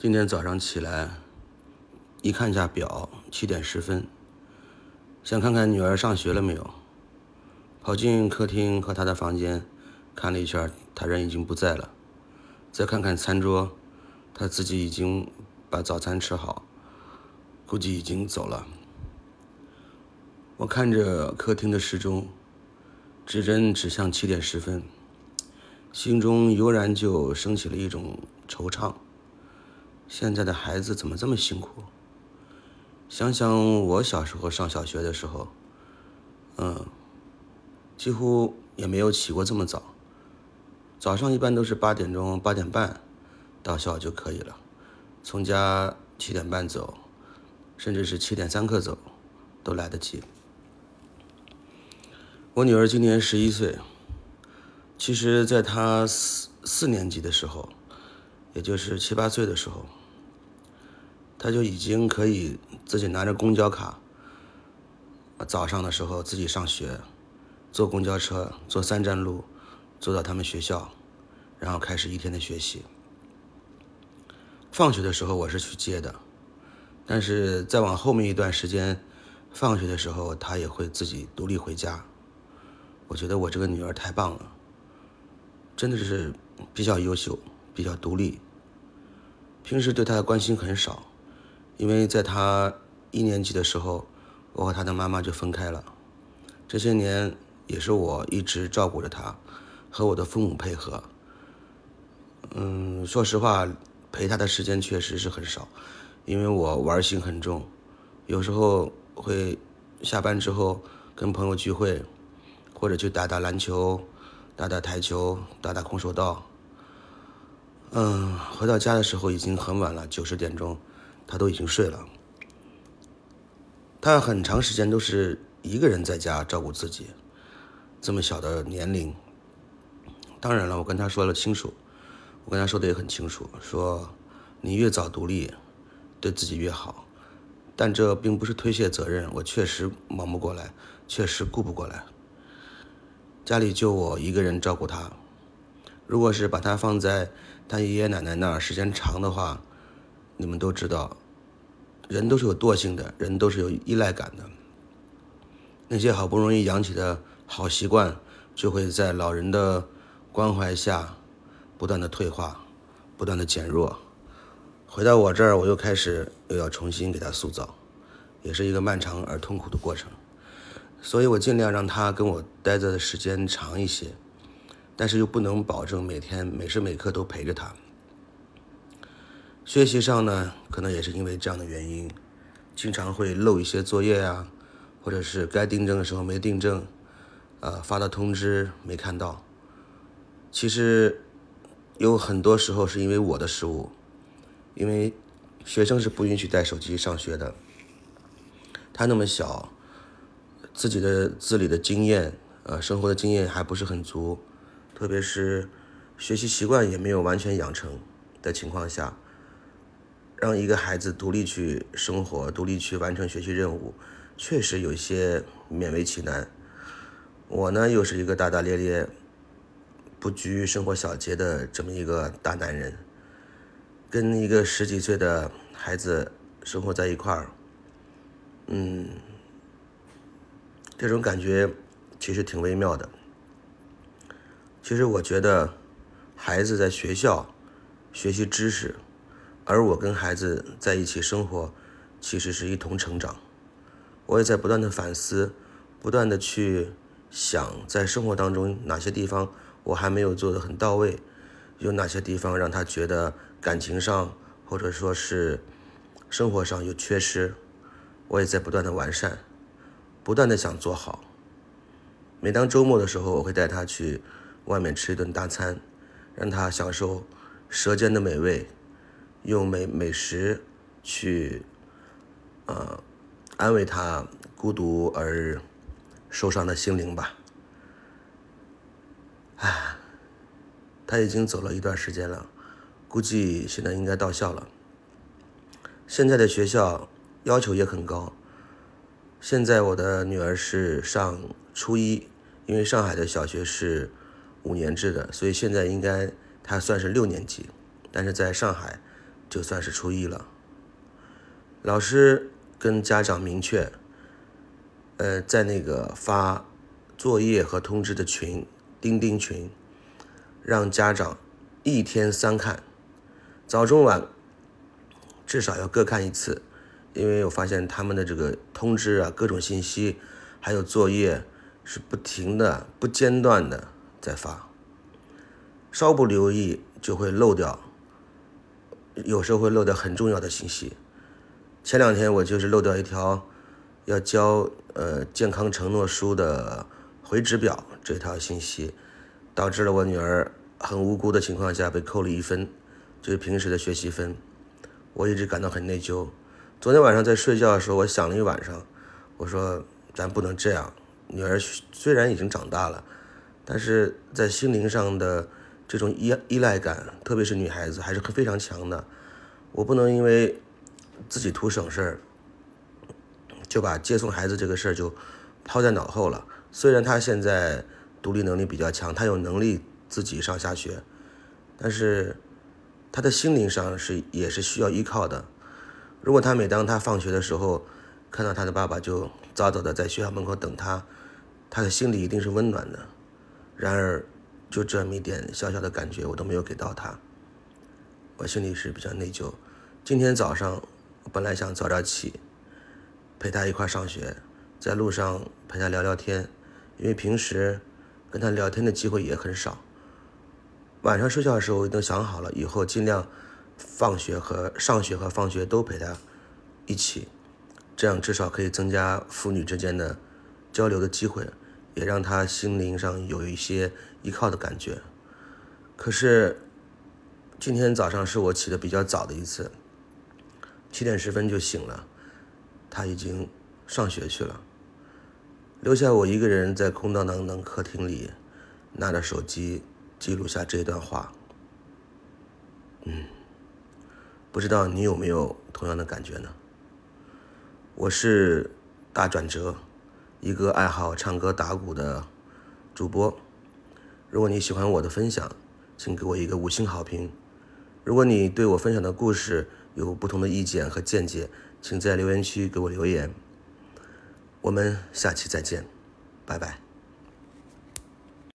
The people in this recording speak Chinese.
今天早上起来，一看下表，七点十分，想看看女儿上学了没有。跑进客厅和她的房间，看了一圈，她人已经不在了。再看看餐桌，她自己已经把早餐吃好，估计已经走了。我看着客厅的时钟，指针指向七点十分，心中油然就升起了一种惆怅。现在的孩子怎么这么辛苦？想想我小时候上小学的时候，嗯，几乎也没有起过这么早。早上一般都是八点钟、八点半到校就可以了，从家七点半走，甚至是七点三刻走，都来得及。我女儿今年十一岁，其实在她四四年级的时候，也就是七八岁的时候。他就已经可以自己拿着公交卡，早上的时候自己上学，坐公交车坐三站路，坐到他们学校，然后开始一天的学习。放学的时候我是去接的，但是再往后面一段时间，放学的时候他也会自己独立回家。我觉得我这个女儿太棒了，真的是比较优秀，比较独立。平时对她的关心很少。因为在他一年级的时候，我和他的妈妈就分开了。这些年也是我一直照顾着他，和我的父母配合。嗯，说实话，陪他的时间确实是很少，因为我玩心很重，有时候会下班之后跟朋友聚会，或者去打打篮球、打打台球、打打空手道。嗯，回到家的时候已经很晚了，九十点钟。他都已经睡了，他很长时间都是一个人在家照顾自己，这么小的年龄。当然了，我跟他说了清楚，我跟他说的也很清楚，说你越早独立，对自己越好。但这并不是推卸责任，我确实忙不过来，确实顾不过来。家里就我一个人照顾他，如果是把他放在他爷爷奶奶那儿时间长的话。你们都知道，人都是有惰性的，人都是有依赖感的。那些好不容易养起的好习惯，就会在老人的关怀下不断的退化，不断的减弱。回到我这儿，我又开始又要重新给他塑造，也是一个漫长而痛苦的过程。所以我尽量让他跟我待着的时间长一些，但是又不能保证每天每时每刻都陪着他。学习上呢，可能也是因为这样的原因，经常会漏一些作业啊，或者是该订正的时候没订正，呃，发的通知没看到。其实有很多时候是因为我的失误，因为学生是不允许带手机上学的。他那么小，自己的自理的经验，呃，生活的经验还不是很足，特别是学习习惯也没有完全养成的情况下。让一个孩子独立去生活，独立去完成学习任务，确实有些勉为其难。我呢，又是一个大大咧咧、不拘生活小节的这么一个大男人，跟一个十几岁的孩子生活在一块儿，嗯，这种感觉其实挺微妙的。其实我觉得，孩子在学校学习知识。而我跟孩子在一起生活，其实是一同成长。我也在不断的反思，不断的去想，在生活当中哪些地方我还没有做的很到位，有哪些地方让他觉得感情上或者说是生活上有缺失，我也在不断的完善，不断的想做好。每当周末的时候，我会带他去外面吃一顿大餐，让他享受舌尖的美味。用美美食去，呃，安慰他孤独而受伤的心灵吧。唉，他已经走了一段时间了，估计现在应该到校了。现在的学校要求也很高。现在我的女儿是上初一，因为上海的小学是五年制的，所以现在应该她算是六年级，但是在上海。就算是初一了。老师跟家长明确，呃，在那个发作业和通知的群，钉钉群，让家长一天三看，早中晚至少要各看一次，因为我发现他们的这个通知啊，各种信息，还有作业是不停的、不间断的在发，稍不留意就会漏掉，有时候会漏掉很重要的信息。前两天我就是漏掉一条要交呃健康承诺书的回执表这条信息，导致了我女儿很无辜的情况下被扣了一分，就是平时的学习分。我一直感到很内疚。昨天晚上在睡觉的时候，我想了一晚上，我说咱不能这样。女儿虽然已经长大了，但是在心灵上的这种依依赖感，特别是女孩子还是非常强的。我不能因为。自己图省事儿，就把接送孩子这个事儿就抛在脑后了。虽然他现在独立能力比较强，他有能力自己上下学，但是他的心灵上是也是需要依靠的。如果他每当他放学的时候看到他的爸爸就早早的在学校门口等他，他的心里一定是温暖的。然而，就这么一点小小的感觉我都没有给到他，我心里是比较内疚。今天早上。本来想早点起，陪他一块上学，在路上陪他聊聊天，因为平时跟他聊天的机会也很少。晚上睡觉的时候，我都想好了，以后尽量放学和上学和放学都陪他一起，这样至少可以增加父女之间的交流的机会，也让他心灵上有一些依靠的感觉。可是今天早上是我起的比较早的一次。七点十分就醒了，他已经上学去了，留下我一个人在空荡荡的客厅里，拿着手机记录下这段话。嗯，不知道你有没有同样的感觉呢？我是大转折，一个爱好唱歌打鼓的主播。如果你喜欢我的分享，请给我一个五星好评。如果你对我分享的故事，有不同的意见和见解，请在留言区给我留言。我们下期再见，拜拜。